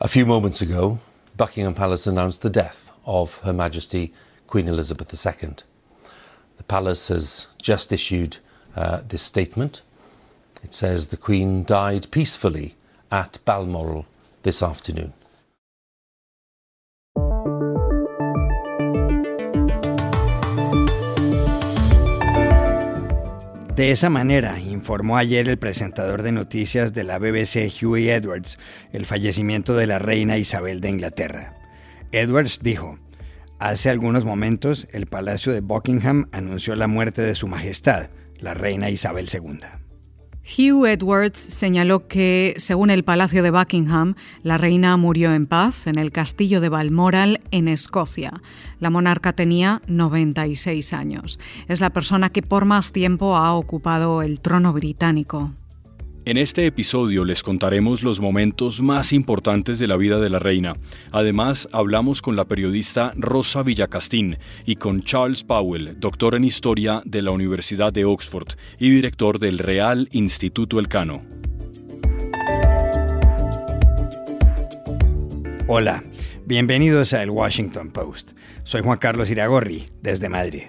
A few moments ago, Buckingham Palace announced the death of Her Majesty Queen Elizabeth II. The palace has just issued uh, this statement. It says the Queen died peacefully at Balmoral this afternoon. De esa manera, informó ayer el presentador de noticias de la BBC, Hughie Edwards, el fallecimiento de la reina Isabel de Inglaterra. Edwards dijo, Hace algunos momentos, el Palacio de Buckingham anunció la muerte de Su Majestad, la reina Isabel II. Hugh Edwards señaló que, según el Palacio de Buckingham, la reina murió en paz en el castillo de Balmoral, en Escocia. La monarca tenía 96 años. Es la persona que por más tiempo ha ocupado el trono británico. En este episodio les contaremos los momentos más importantes de la vida de la reina. Además, hablamos con la periodista Rosa Villacastín y con Charles Powell, doctor en historia de la Universidad de Oxford y director del Real Instituto Elcano. Hola, bienvenidos a El Washington Post. Soy Juan Carlos Iragorri, desde Madrid.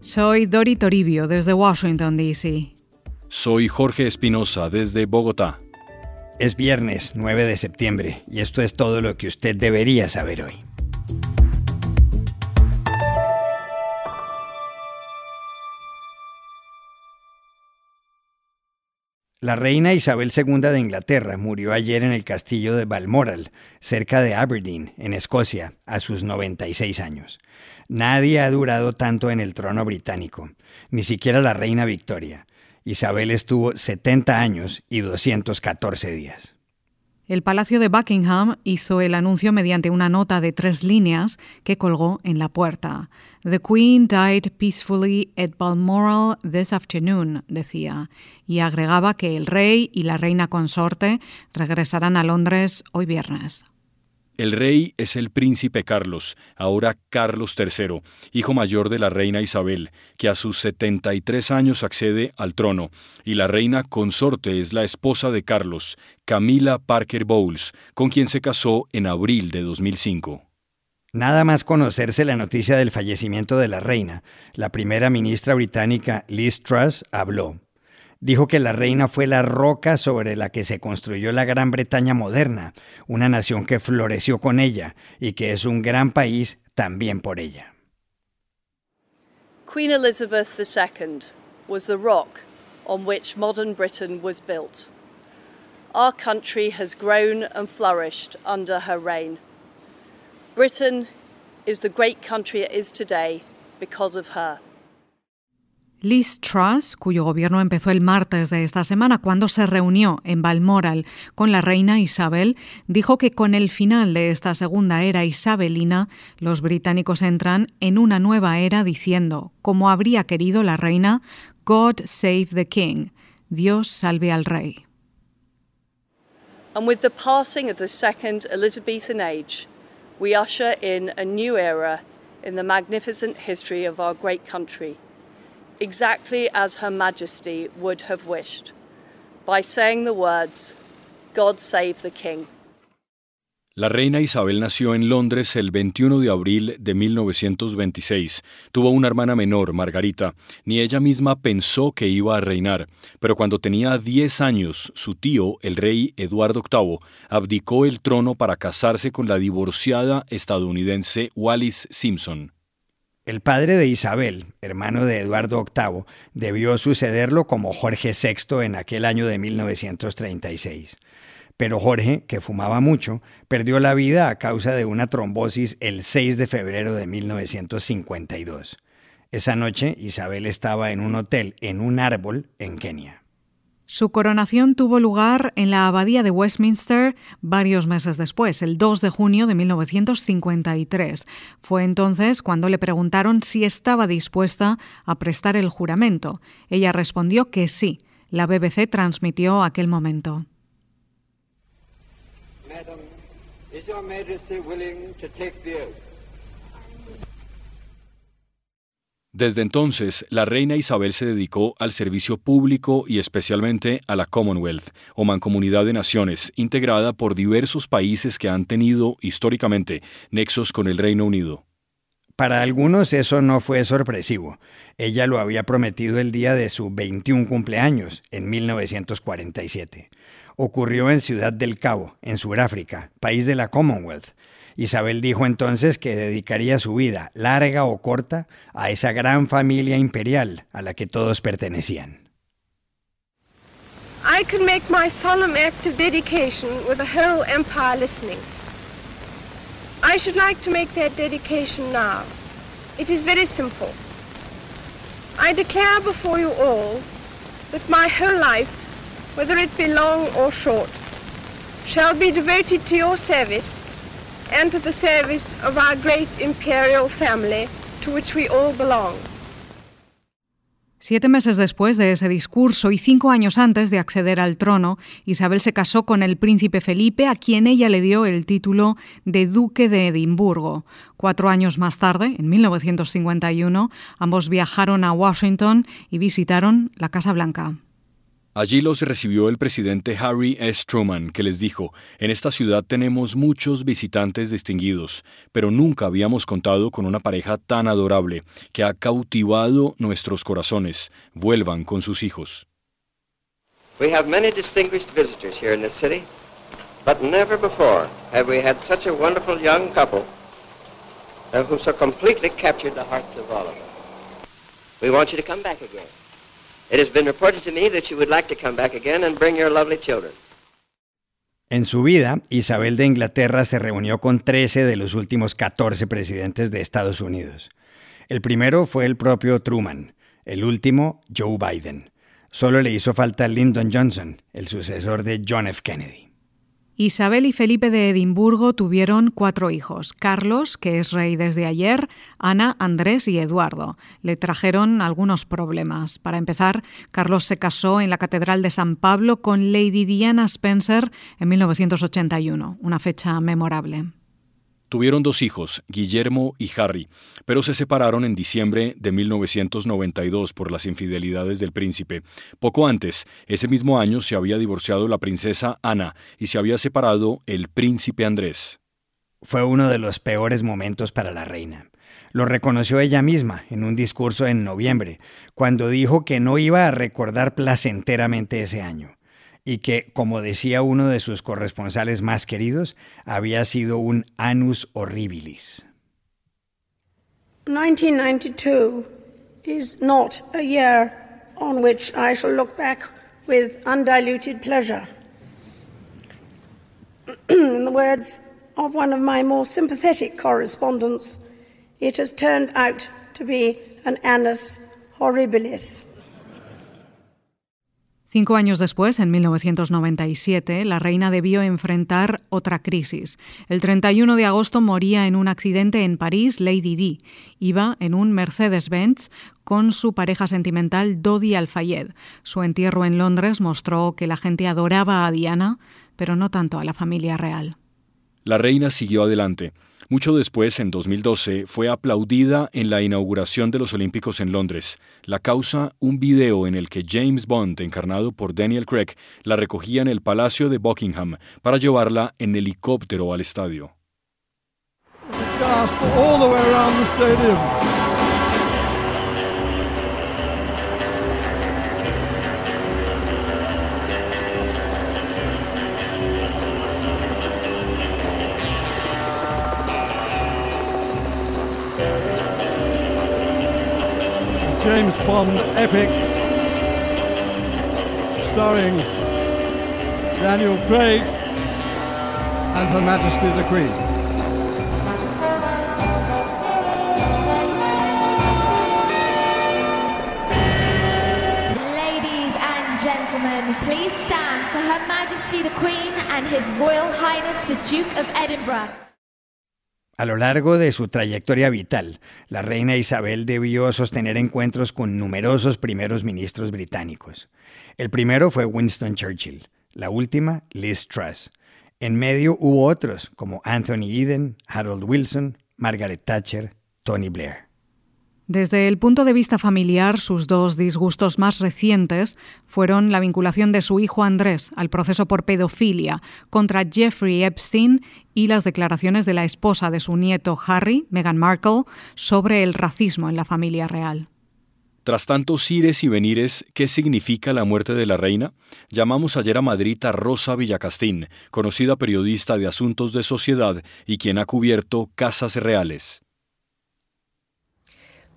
Soy Dori Toribio, desde Washington, D.C. Soy Jorge Espinosa desde Bogotá. Es viernes 9 de septiembre y esto es todo lo que usted debería saber hoy. La reina Isabel II de Inglaterra murió ayer en el castillo de Balmoral, cerca de Aberdeen, en Escocia, a sus 96 años. Nadie ha durado tanto en el trono británico, ni siquiera la reina Victoria. Isabel estuvo 70 años y 214 días. El Palacio de Buckingham hizo el anuncio mediante una nota de tres líneas que colgó en la puerta. The Queen died peacefully at Balmoral this afternoon, decía, y agregaba que el rey y la reina consorte regresarán a Londres hoy viernes. El rey es el príncipe Carlos, ahora Carlos III, hijo mayor de la reina Isabel, que a sus 73 años accede al trono, y la reina consorte es la esposa de Carlos, Camila Parker Bowles, con quien se casó en abril de 2005. Nada más conocerse la noticia del fallecimiento de la reina, la primera ministra británica Liz Truss habló dijo que la reina fue la roca sobre la que se construyó la Gran Bretaña moderna, una nación que floreció con ella y que es un gran país también por ella. Queen Elizabeth II was the rock on which modern Britain was built. Our country has grown and flourished under her reign. Britain is the great country it is today because of her. Liz Truss, cuyo gobierno empezó el martes de esta semana cuando se reunió en Balmoral con la reina Isabel, dijo que con el final de esta segunda era isabelina, los británicos entran en una nueva era diciendo, como habría querido la reina, God save the king, Dios salve al rey. And with the passing of the second Elizabethan age, we usher in a new era in the magnificent history of our great country. Exactly as Her Majesty would have wished, by saying the words, God save the King. La reina Isabel nació en Londres el 21 de abril de 1926. Tuvo una hermana menor, Margarita. Ni ella misma pensó que iba a reinar, pero cuando tenía 10 años, su tío, el rey Eduardo VIII, abdicó el trono para casarse con la divorciada estadounidense Wallis Simpson. El padre de Isabel, hermano de Eduardo VIII, debió sucederlo como Jorge VI en aquel año de 1936. Pero Jorge, que fumaba mucho, perdió la vida a causa de una trombosis el 6 de febrero de 1952. Esa noche Isabel estaba en un hotel en un árbol en Kenia. Su coronación tuvo lugar en la Abadía de Westminster varios meses después, el 2 de junio de 1953. Fue entonces cuando le preguntaron si estaba dispuesta a prestar el juramento. Ella respondió que sí. La BBC transmitió aquel momento. Desde entonces, la reina Isabel se dedicó al servicio público y especialmente a la Commonwealth, o Mancomunidad de Naciones, integrada por diversos países que han tenido, históricamente, nexos con el Reino Unido. Para algunos eso no fue sorpresivo. Ella lo había prometido el día de su 21 cumpleaños, en 1947. Ocurrió en Ciudad del Cabo, en Sudáfrica, país de la Commonwealth, Isabel dijo entonces que dedicaría su vida, larga o corta, a esa gran familia imperial a la que todos pertenecían. I can make my solemn act of dedication with the whole empire listening. I should like to make that dedication now. It is very simple. I declare before you all that my whole life, whether it be long or short, shall be devoted to your service imperial. Siete meses después de ese discurso y cinco años antes de acceder al trono, Isabel se casó con el príncipe Felipe, a quien ella le dio el título de Duque de Edimburgo. Cuatro años más tarde, en 1951, ambos viajaron a Washington y visitaron la Casa Blanca. Allí los recibió el presidente Harry S. Truman, que les dijo, en esta ciudad tenemos muchos visitantes distinguidos, pero nunca habíamos contado con una pareja tan adorable, que ha cautivado nuestros corazones. Vuelvan con sus hijos. We have many distinguished visitors here in this city, but never before have we had such a wonderful young couple who so completely captured the hearts of all of us. We want you to come back again. En su vida, Isabel de Inglaterra se reunió con 13 de los últimos 14 presidentes de Estados Unidos. El primero fue el propio Truman, el último Joe Biden. Solo le hizo falta Lyndon Johnson, el sucesor de John F. Kennedy. Isabel y Felipe de Edimburgo tuvieron cuatro hijos, Carlos, que es rey desde ayer, Ana, Andrés y Eduardo. Le trajeron algunos problemas. Para empezar, Carlos se casó en la Catedral de San Pablo con Lady Diana Spencer en 1981, una fecha memorable. Tuvieron dos hijos, Guillermo y Harry, pero se separaron en diciembre de 1992 por las infidelidades del príncipe. Poco antes, ese mismo año, se había divorciado la princesa Ana y se había separado el príncipe Andrés. Fue uno de los peores momentos para la reina. Lo reconoció ella misma en un discurso en noviembre, cuando dijo que no iba a recordar placenteramente ese año y que, como decía uno de sus corresponsales más queridos, había sido un anus horribilis. 1992 is not a year on which I shall look back with undiluted pleasure. In the words of one of my more sympathetic correspondents, it has turned out to be an annus horribilis. Cinco años después, en 1997, la reina debió enfrentar otra crisis. El 31 de agosto moría en un accidente en París Lady Di. Iba en un Mercedes-Benz con su pareja sentimental Dodi Al-Fayed. Su entierro en Londres mostró que la gente adoraba a Diana, pero no tanto a la familia real. La reina siguió adelante. Mucho después, en 2012, fue aplaudida en la inauguración de los Olímpicos en Londres. La causa, un video en el que James Bond, encarnado por Daniel Craig, la recogía en el Palacio de Buckingham para llevarla en helicóptero al estadio. Bond epic starring Daniel Craig and Her Majesty the Queen. Ladies and gentlemen, please stand for Her Majesty the Queen and His Royal Highness the Duke of Edinburgh. A lo largo de su trayectoria vital, la reina Isabel debió sostener encuentros con numerosos primeros ministros británicos. El primero fue Winston Churchill, la última Liz Truss. En medio hubo otros como Anthony Eden, Harold Wilson, Margaret Thatcher, Tony Blair. Desde el punto de vista familiar, sus dos disgustos más recientes fueron la vinculación de su hijo Andrés al proceso por pedofilia contra Jeffrey Epstein y las declaraciones de la esposa de su nieto Harry, Meghan Markle, sobre el racismo en la familia real. Tras tantos ires y venires, ¿qué significa la muerte de la reina? Llamamos ayer a Madrid a Rosa Villacastín, conocida periodista de asuntos de sociedad y quien ha cubierto casas reales.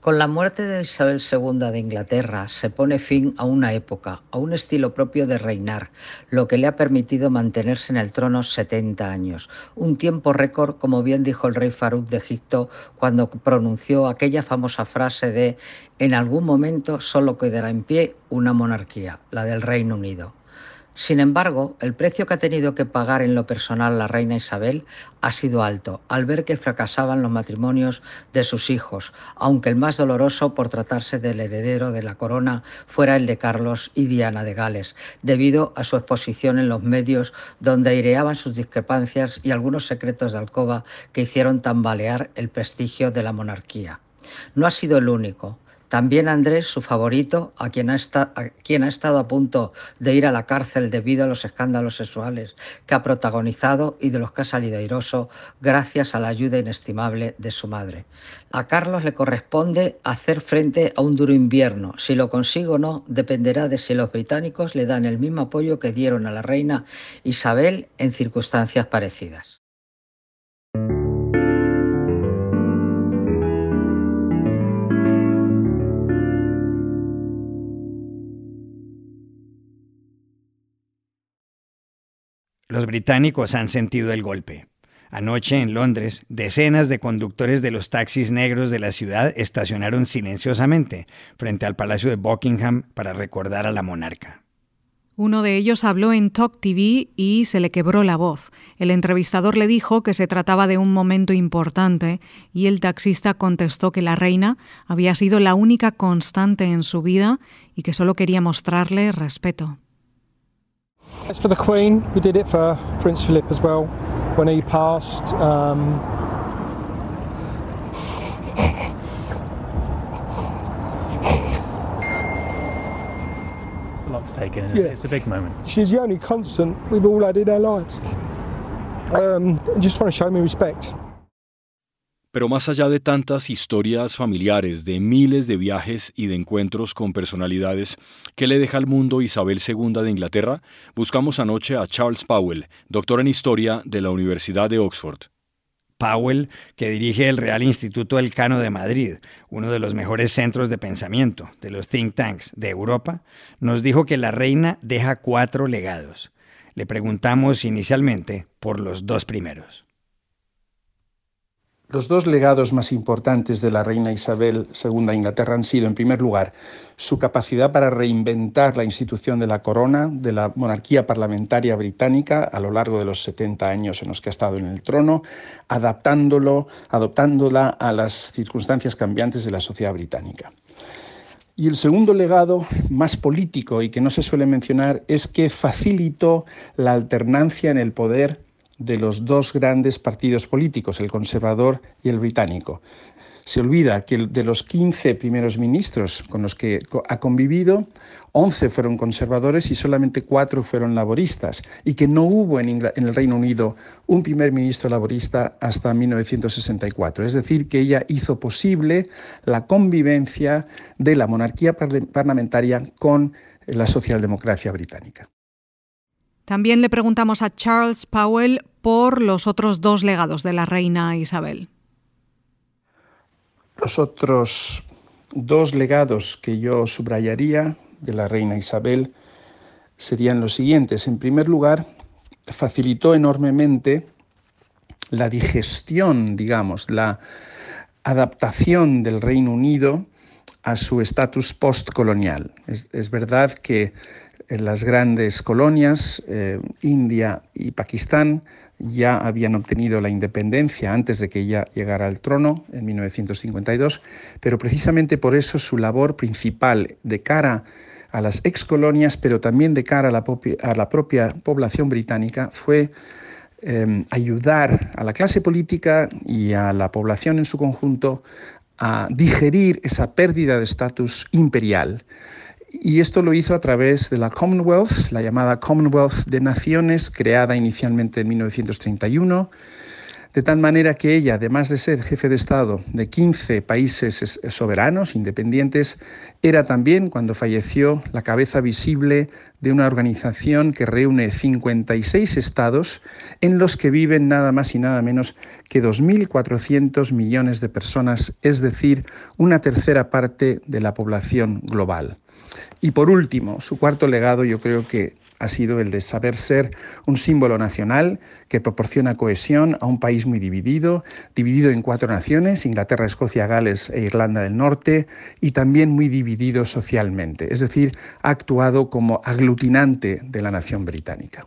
Con la muerte de Isabel II de Inglaterra se pone fin a una época, a un estilo propio de reinar, lo que le ha permitido mantenerse en el trono 70 años, un tiempo récord, como bien dijo el rey Farouk de Egipto cuando pronunció aquella famosa frase de en algún momento solo quedará en pie una monarquía, la del Reino Unido. Sin embargo, el precio que ha tenido que pagar en lo personal la reina Isabel ha sido alto, al ver que fracasaban los matrimonios de sus hijos, aunque el más doloroso por tratarse del heredero de la corona fuera el de Carlos y Diana de Gales, debido a su exposición en los medios donde aireaban sus discrepancias y algunos secretos de alcoba que hicieron tambalear el prestigio de la monarquía. No ha sido el único. También Andrés, su favorito, a quien, ha quien ha estado a punto de ir a la cárcel debido a los escándalos sexuales que ha protagonizado y de los que ha salido airoso gracias a la ayuda inestimable de su madre. A Carlos le corresponde hacer frente a un duro invierno. Si lo consigue o no dependerá de si los británicos le dan el mismo apoyo que dieron a la reina Isabel en circunstancias parecidas. Los británicos han sentido el golpe. Anoche en Londres, decenas de conductores de los taxis negros de la ciudad estacionaron silenciosamente frente al Palacio de Buckingham para recordar a la monarca. Uno de ellos habló en Talk TV y se le quebró la voz. El entrevistador le dijo que se trataba de un momento importante y el taxista contestó que la reina había sido la única constante en su vida y que solo quería mostrarle respeto. As for the Queen, we did it for Prince Philip as well when he passed. Um, it's a lot to take in. Yeah. it's a big moment. She's the only constant we've all had in our lives. Um, just want to show me respect. Pero más allá de tantas historias familiares, de miles de viajes y de encuentros con personalidades, ¿qué le deja al mundo Isabel II de Inglaterra? Buscamos anoche a Charles Powell, doctor en historia de la Universidad de Oxford. Powell, que dirige el Real Instituto Elcano de Madrid, uno de los mejores centros de pensamiento de los think tanks de Europa, nos dijo que la reina deja cuatro legados. Le preguntamos inicialmente por los dos primeros. Los dos legados más importantes de la reina Isabel II de Inglaterra han sido, en primer lugar, su capacidad para reinventar la institución de la corona, de la monarquía parlamentaria británica a lo largo de los 70 años en los que ha estado en el trono, adaptándolo, adoptándola a las circunstancias cambiantes de la sociedad británica. Y el segundo legado, más político y que no se suele mencionar, es que facilitó la alternancia en el poder de los dos grandes partidos políticos, el conservador y el británico. Se olvida que de los 15 primeros ministros con los que ha convivido, 11 fueron conservadores y solamente 4 fueron laboristas, y que no hubo en, el Reino Unido un primer ministro laborista hasta 1964. Es decir, que ella hizo posible la convivencia de la monarquía parlamentaria con la socialdemocracia británica. También le preguntamos a Charles Powell por los otros dos legados de la reina Isabel. Los otros dos legados que yo subrayaría de la reina Isabel serían los siguientes. En primer lugar, facilitó enormemente la digestión, digamos, la adaptación del Reino Unido a su estatus postcolonial. Es, verdad que las grandes colonias, eh, India y Pakistán, ya habían obtenido la independencia antes de que ella llegara al trono en 1952, pero precisamente por eso su labor principal de cara a las excolonias, pero también de cara a la, propia población británica, fue em, ayudar a la clase política y a la población en su conjunto a digerir esa pérdida de estatus imperial. Y esto lo hizo a través de la Commonwealth, la llamada Commonwealth de Naciones, creada inicialmente en 1931 de tal manera que ella, además de ser jefe de Estado de 15 países soberanos, independientes, era también, cuando falleció, la cabeza visible de una organización que reúne 56 estados en los que viven nada más y nada menos que 2.400 millones de personas, es decir, una tercera parte de la población global. Y por último, su cuarto legado yo creo que ha sido el de saber ser un símbolo nacional que proporciona cohesión a un país muy dividido, dividido en cuatro naciones, Inglaterra, Escocia, Gales e Irlanda del Norte, y también muy dividido socialmente, es decir, ha actuado como aglutinante de la nación británica.